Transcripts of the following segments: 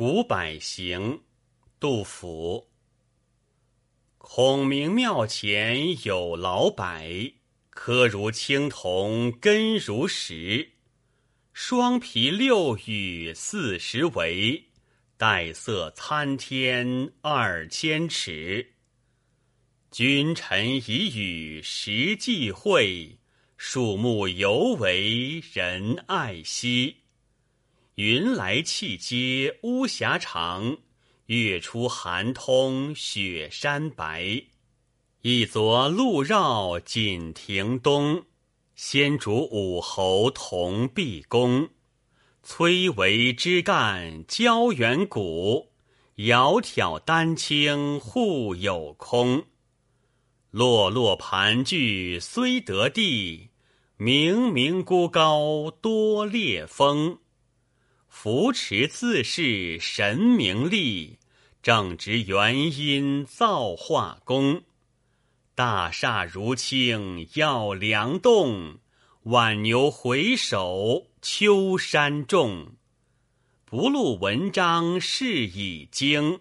古柏行，杜甫。孔明庙前有老柏，柯如青铜，根如石。双皮六羽四十围，带色参天二千尺。君臣以与时际会，树木犹为人爱惜。云来气接巫峡长，月出寒通雪山白。一昨路绕锦亭东，先主武侯同毕公。崔嵬枝干交远古，窈窕丹青互有空。落落盘踞虽得地，冥冥孤高多烈风。扶持自是神明力，正直元因造化功。大厦如倾要梁栋，挽牛回首秋山重。不录文章是已经，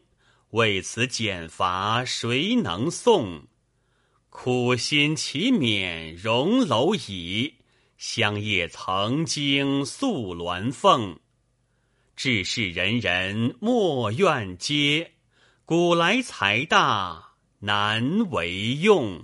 为此减罚谁能送？苦心岂免荣蝼蚁，香叶曾经宿鸾凤。志士人人莫怨嗟，古来财大难为用。